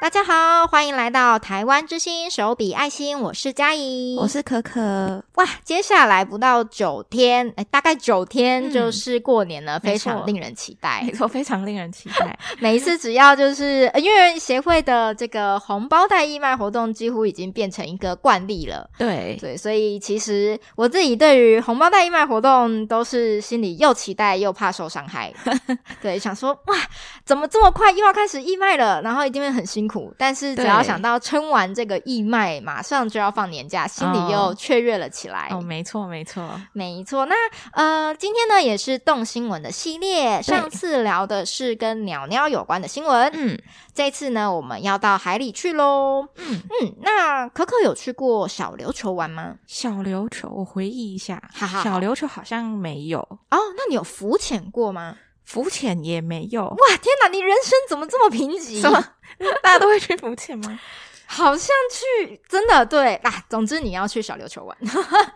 大家好，欢迎来到台湾之星手笔爱心，我是佳怡，我是可可。哇，接下来不到九天，哎，大概九天就是过年了，嗯、非常令人期待，没错，非常令人期待。每一次只要就是因为协会的这个红包袋义卖活动，几乎已经变成一个惯例了。对对，所以其实我自己对于红包袋义卖活动都是心里又期待又怕受伤害。对，想说哇，怎么这么快又要开始义卖了？然后一定会很辛苦。苦，但是只要想到撑完这个义卖，马上就要放年假，心里又雀跃了起来。哦，没错，没错，没错。那呃，今天呢也是动新闻的系列，上次聊的是跟鸟鸟有关的新闻，嗯，这次呢我们要到海里去喽，嗯嗯。那可可有去过小琉球玩吗？小琉球，我回忆一下，哈哈，小琉球好像没有哦。那你有浮潜过吗？浮潜也没有。哇，天哪，你人生怎么这么贫瘠？什么？大家都会去浮潜吗？好像去真的对啊，总之你要去小琉球玩，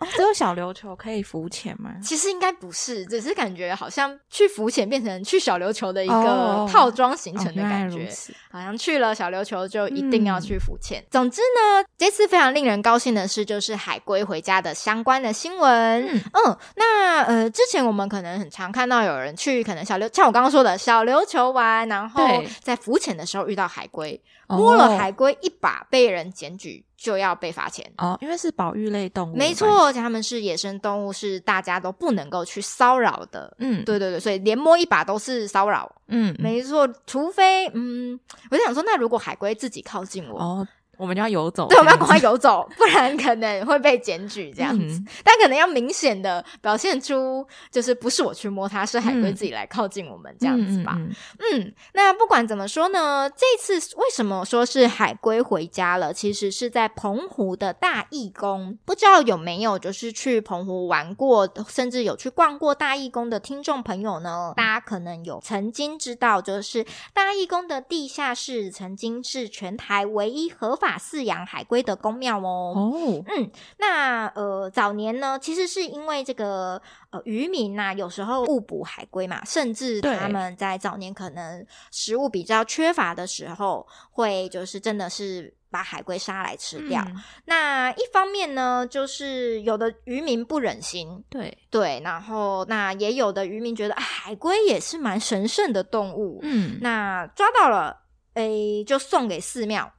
哦，只有小琉球可以浮潜吗？其实应该不是，只是感觉好像去浮潜变成去小琉球的一个套装行程的感觉，哦哦，好像去了小琉球就一定要去浮潜。嗯、总之呢，这次非常令人高兴的事，就是海龟回家的相关的新闻。嗯，嗯，那呃，之前我们可能很常看到有人去可能小琉，像我刚刚说的小琉球玩，然后在浮潜的时候遇到海龟。摸了海龟一把，被人检举就要被罚钱哦，因为是保育类动物，没错，而且他们是野生动物，是大家都不能够去骚扰的。嗯，对对对，所以连摸一把都是骚扰。嗯，没错，除非嗯，我就想说，那如果海龟自己靠近我。哦我们就要游走，对，我们要赶快游走，不然可能会被检举这样子。嗯、但可能要明显的表现出，就是不是我去摸它，是海龟自己来靠近我们这样子吧。嗯，嗯，嗯，嗯，那不管怎么说呢，这次为什么说是海龟回家了？其实是在澎湖的大义宫，不知道有没有就是去澎湖玩过，甚至有去逛过大义宫的听众朋友呢？大家可能有曾经知道，就是大义宫的地下室曾经是全台唯一合法。法饲养海龟的宫庙哦，哦，嗯，那呃，早年呢，其实是因为这个呃渔民呐、啊，有时候误捕海龟嘛，甚至他们在早年可能食物比较缺乏的时候，会就是真的是把海龟杀来吃掉。嗯、那一方面呢，就是有的渔民不忍心，对对，然后那也有的渔民觉得、啊、海龟也是蛮神圣的动物，嗯，那抓到了，诶，就送给寺庙。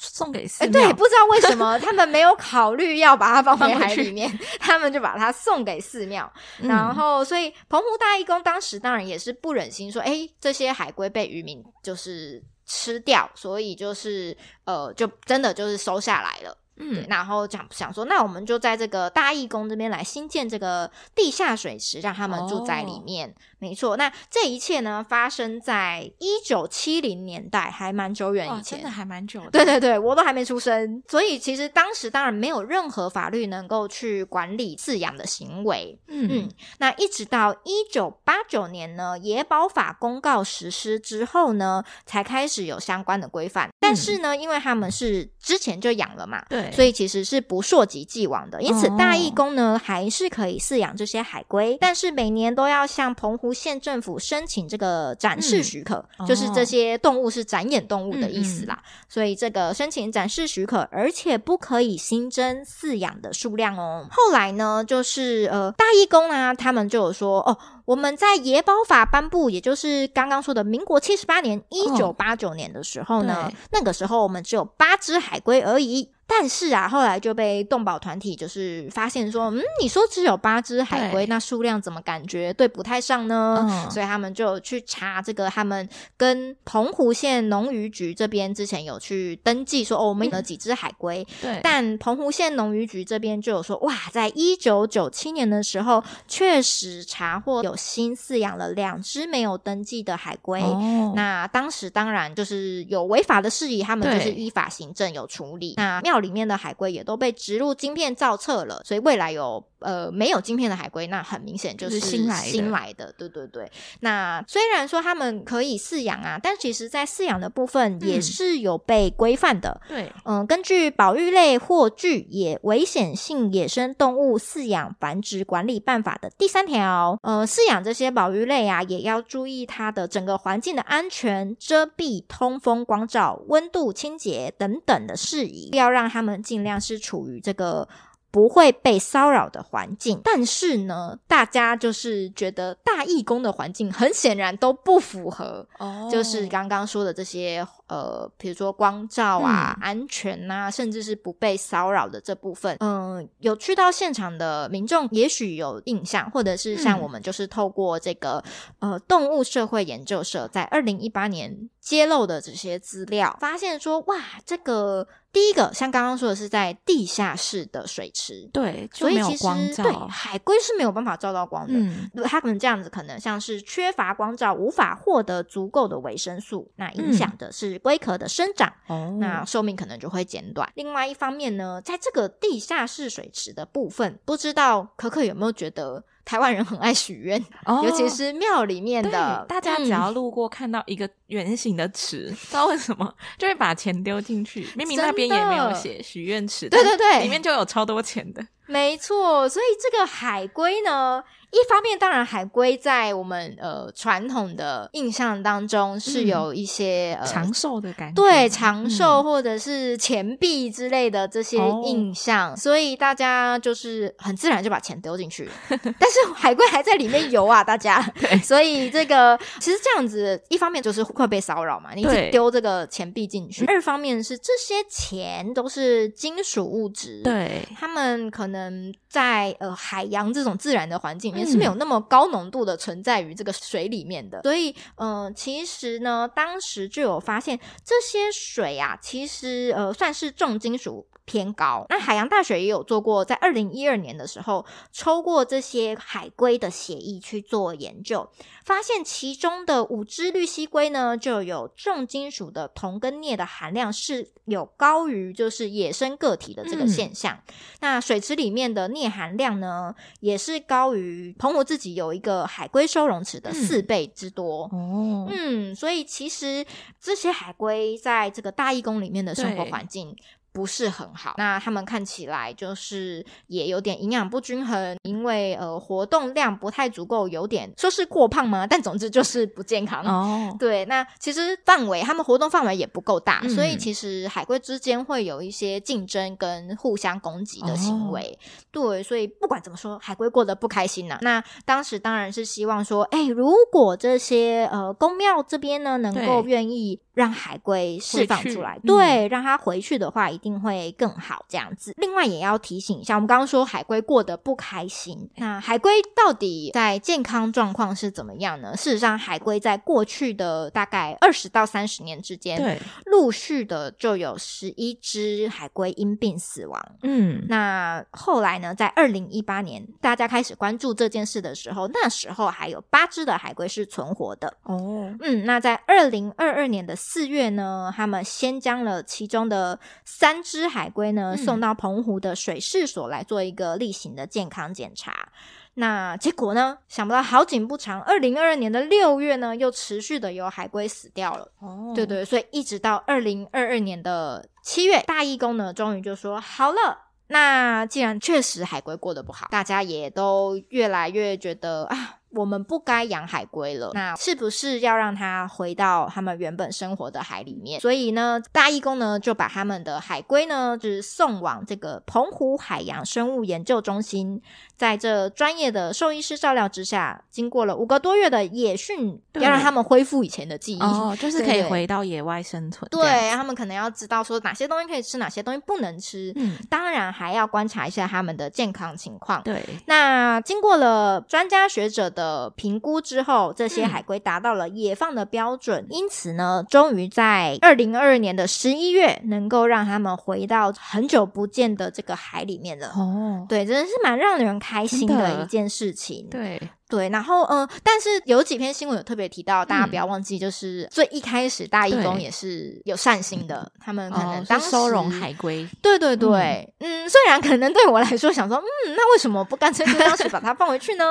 送给寺庙，对，不知道为什么 他们没有考虑要把它放回海里面，他们就把它送给寺庙。嗯、然后，所以澎湖大义工当时当然也是不忍心说，哎，这些海龟被渔民就是吃掉，所以就是呃，就真的就是收下来了。嗯，然后讲想说，那我们就在这个大义宫这边来新建这个地下水池，让他们住在里面。哦、没错，那这一切呢，发生在一九七零年代，还蛮久远以前，真的还蛮久的。对对对，我都还没出生，所以其实当时当然没有任何法律能够去管理饲养的行为。嗯嗯，那一直到一九八九年呢，野保法公告实施之后呢，才开始有相关的规范。嗯、但是呢，因为他们是之前就养了嘛，对。所以其实是不溯及既往的，因此大义工呢、哦、还是可以饲养这些海龟，但是每年都要向澎湖县政府申请这个展示许可，嗯、就是这些动物是展演动物的意思啦。嗯嗯，所以这个申请展示许可，而且不可以新增饲养的数量哦。后来呢，就是呃大义工啊，他们就有说哦。我们在野保法颁布，也就是刚刚说的民国七十八年一九八九年的时候呢，哦、那个时候我们只有八只海龟而已。但是啊，后来就被动保团体就是发现说，嗯，你说只有八只海龟，那数量怎么感觉对不太上呢？嗯、所以他们就去查这个，他们跟澎湖县农渔局这边之前有去登记说，哦，我们有了几只海龟。对，但澎湖县农渔局这边就有说，哇，在一九九七年的时候，确实查获有新饲养了两只没有登记的海龟。哦、那当时当然就是有违法的事宜，他们就是依法行政有处理。那庙。庙里面的海龟也都被植入晶片造册了，所以未来有呃没有晶片的海龟，那很明显就是新来的。新来的，对对对。那虽然说他们可以饲养啊，但其实在饲养的部分也是有被规范的。嗯、对，嗯，根据《保育类或具野危险性野生动物饲养繁殖管理办法》的第三条，呃，饲养这些保育类啊，也要注意它的整个环境的安全、遮蔽、通风、光照、温度、清洁等等的事宜，要让他们尽量是处于这个。不会被骚扰的环境，但是呢，大家就是觉得大义工的环境很显然都不符合，哦，就是刚刚说的这些呃，比如说光照啊、嗯、安全呐、啊，甚至是不被骚扰的这部分。嗯、呃，有去到现场的民众也许有印象，或者是像我们就是透过这个、嗯、呃动物社会研究社在二零一八年揭露的这些资料，发现说哇，这个。第一个，像刚刚说的是在地下室的水池，对，所以其实对海龟是没有办法照到光的。嗯，它可能这样子，可能像是缺乏光照，无法获得足够的维生素，那影响的是龟壳的生长，哦、那寿命可能就会减短。另外一方面呢，在这个地下室水池的部分，不知道可可有没有觉得？台湾人很爱许愿，哦，尤其是庙里面的，大家只要路过看到一个圆形的池，嗯，不知道为什么就会把钱丢进去。明明那边也没有写许愿池，对对对，里面就有超多钱的。没错，所以这个海龟呢，一方面当然海龟在我们呃传统的印象当中是有一些、嗯呃、长寿的感觉，对长寿或者是钱币之类的这些印象、嗯，所以大家就是很自然就把钱丢进去。但是海龟还在里面游啊，大家，所以这个其实这样子，一方面就是会被骚扰嘛，你一直丢这个钱币进去；二方面是这些钱都是金属物质，对，他们可能。嗯，在呃海洋这种自然的环境里面是没有那么高浓度的存在于这个水里面的，所以嗯、呃，其实呢，当时就有发现这些水啊，其实呃算是重金属。偏高。那海洋大学也有做过，在二零一二年的时候抽过这些海龟的血液去做研究，发现其中的五只绿蜥龟呢，就有重金属的铜跟镍的含量是有高于就是野生个体的这个现象。嗯、那水池里面的镍含量呢，也是高于澎湖自己有一个海龟收容池的四倍之多。哦，嗯，所以其实这些海龟在这个大义工里面的生活环境。不是很好，那他们看起来就是也有点营养不均衡，因为呃活动量不太足够，有点说是过胖吗？但总之就是不健康哦。对，那其实范围他们活动范围也不够大，嗯，所以其实海龟之间会有一些竞争跟互相攻击的行为。哦。对，所以不管怎么说，海龟过得不开心呐，啊。那当时当然是希望说，哎，如果这些呃宫庙这边呢能够愿意。让海龟释放出来，对，让它回去的话，一定会更好。这样子，另外也要提醒一下，我们刚刚说海龟过得不开心，那海龟到底在健康状况是怎么样呢？事实上，海龟在过去的大概二十到三十年之间，对，陆续的就有十一只海龟因病死亡。嗯，那后来呢，在二零一八年，大家开始关注这件事的时候，那时候还有八只的海龟是存活的。哦，嗯，那在二零二二年的。四月呢，他们先将了其中的三只海龟呢、嗯、送到澎湖的水事所来做一个例行的健康检查。那结果呢，想不到好景不长，二零二二年的六月呢，又持续的有海龟死掉了。哦，对对，所以一直到二零二二年的七月，大义工呢，终于就说好了。那既然确实海龟过得不好，大家也都越来越觉得啊。我们不该养海龟了，那是不是要让它回到它们原本生活的海里面？所以呢，大义工呢就把他们的海龟呢，就是送往这个澎湖海洋生物研究中心，在这专业的兽医师照料之下，经过了五个多月的野训，要让他们恢复以前的记忆，哦，就是可以回到野外生存。对，对他们可能要知道说哪些东西可以吃，哪些东西不能吃。嗯，当然还要观察一下他们的健康情况。对，那经过了专家学者的评估之后，这些海龟达到了野放的标准，嗯、因此呢，终于在二零二二年的十一月，能够让他们回到很久不见的这个海里面了。哦，对，真的是蛮让人开心的一件事情。对。对，然后嗯、呃，但是有几篇新闻有特别提到，大家不要忘记，就是最一开始大义工也是有善心的，他们可能当收容海龟。对对对，嗯，嗯，虽然可能对我来说想说，嗯，那为什么不干脆就当时把它放回去呢？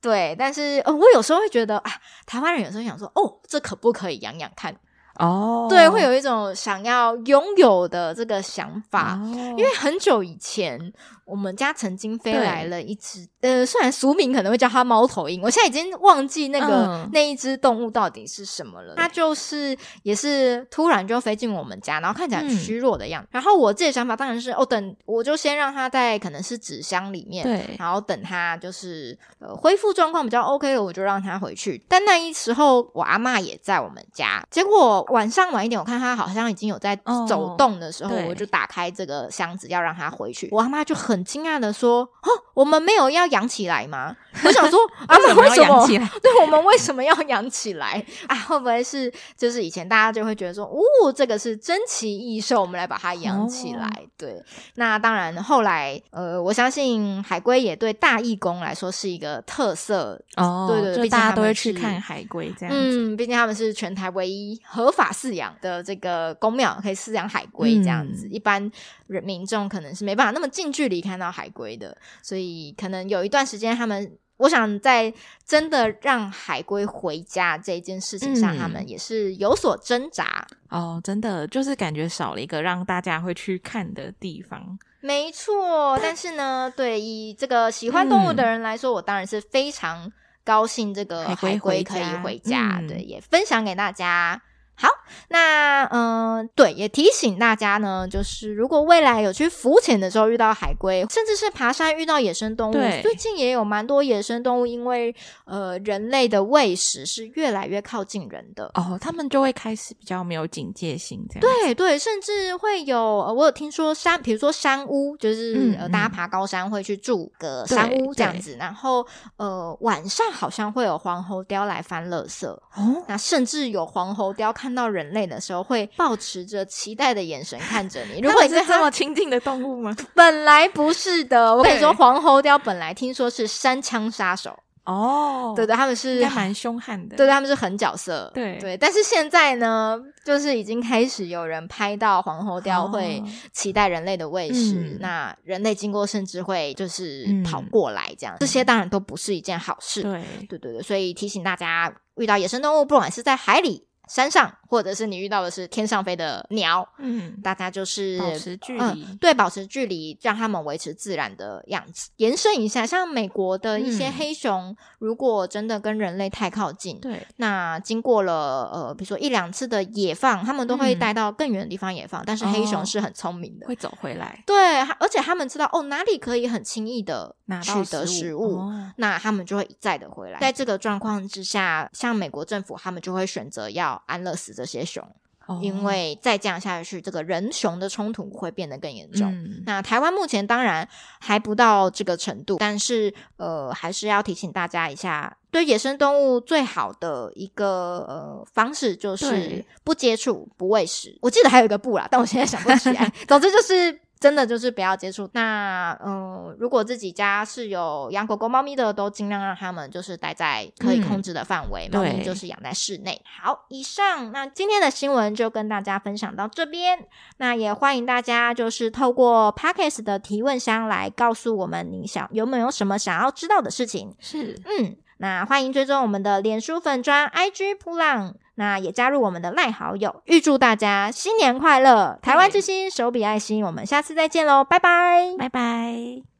对，但是呃，我有时候会觉得啊，台湾人有时候想说，哦，这可不可以养养看？哦，对，会有一种想要拥有的这个想法，哦、因为很久以前。我们家曾经飞来了一只，呃，虽然俗名可能会叫它猫头鹰，我现在已经忘记那个、嗯、那一只动物到底是什么了。它就是也是突然就飞进我们家，然后看起来很虚弱的样子。嗯、然后我自己的想法当然是，哦，等我就先让它在可能是纸箱里面，对，然后等它就是呃恢复状况比较 OK 了，我就让它回去。但那一时候我阿嬷也在我们家，结果晚上晚一点，我看他好像已经有在走动的时候，哦、我就打开这个箱子要让他回去。我阿妈就很。惊讶的说：“哦，我们没有要养起来吗？” 我想说：“阿妈，为什么？对，我们为什么要养起来啊？会不会是就是以前大家就会觉得说，哦，这个是珍奇异兽，我们来把它养起来？哦、对。那当然，后来呃，我相信海龟也对大义工来说是一个特色哦。对对，对，大家都会去看海龟这样子。嗯，毕竟他们是全台唯一合法饲养的这个公庙，可以饲养海龟这样子。嗯、一般人民众可能是没办法那么近距离。看到海龟的，所以可能有一段时间，他们我想在真的让海龟回家这件事情上，嗯、他们也是有所挣扎。哦，真的就是感觉少了一个让大家会去看的地方。没错，但是呢，对以这个喜欢动物的人来说，嗯、我当然是非常高兴这个海龟可以回家。回家嗯、对，也分享给大家。好，那嗯、呃，对，也提醒大家呢，就是如果未来有去浮潜的时候遇到海龟，甚至是爬山遇到野生动物，最近也有蛮多野生动物，因为呃人类的喂食是越来越靠近人的哦，他们就会开始比较没有警戒心，这样对对，甚至会有、呃、我有听说山，比如说山屋，就是、嗯、呃大家爬高山会去住个山屋这样子，然后呃晚上好像会有黄喉貂来翻垃圾哦，那甚至有黄喉貂看。看到人类的时候，会保持着期待的眼神看着你。如果你是这么亲近的动物吗？本来不是的。我跟你说，黄喉貂本来听说是山枪杀手哦，对对，他们是蛮凶悍的。对对，他们是狠角色。对对，但是现在呢，就是已经开始有人拍到黄喉貂会期待人类的喂食，哦、那人类经过甚至会就是跑过来这样。嗯、这些当然都不是一件好事。对对对对，所以提醒大家，遇到野生动物，不管是在海里。山上，或者是你遇到的是天上飞的鸟，嗯，大家就是保持距离，嗯，对，保持距离，让他们维持自然的样子。延伸一下，像美国的一些黑熊，嗯，如果真的跟人类太靠近，对，那经过了呃，比如说一两次的野放，他们都会带到更远的地方野放。嗯，但是黑熊是很聪明的，会走回来，对，而且他们知道哦，哪里可以很轻易的取得食物，哦，那他们就会一再的回来。在这个状况之下，像美国政府，他们就会选择要。安乐死这些熊，哦、因为再这样下去，这个人熊的冲突会变得更严重。嗯、那台湾目前当然还不到这个程度，但是呃，还是要提醒大家一下，对野生动物最好的一个呃方式就是不接触、不喂食。我记得还有一个不啦，但我现在想不起来。总之就是。真的就是不要接触。那嗯，如果自己家是有养狗狗、猫咪的，都尽量让他们就是待在可以控制的范围。猫咪、嗯、就是养在室内。好，以上那今天的新闻就跟大家分享到这边。那也欢迎大家就是透过 Podcast 的提问箱来告诉我们，你想有没有什么想要知道的事情？是，嗯，那欢迎追踪我们的脸书粉砖 IG 扑浪。那也加入我们的赖好友，预祝大家新年快乐！台湾之星，手比爱心，我们下次再见喽，拜拜，拜拜。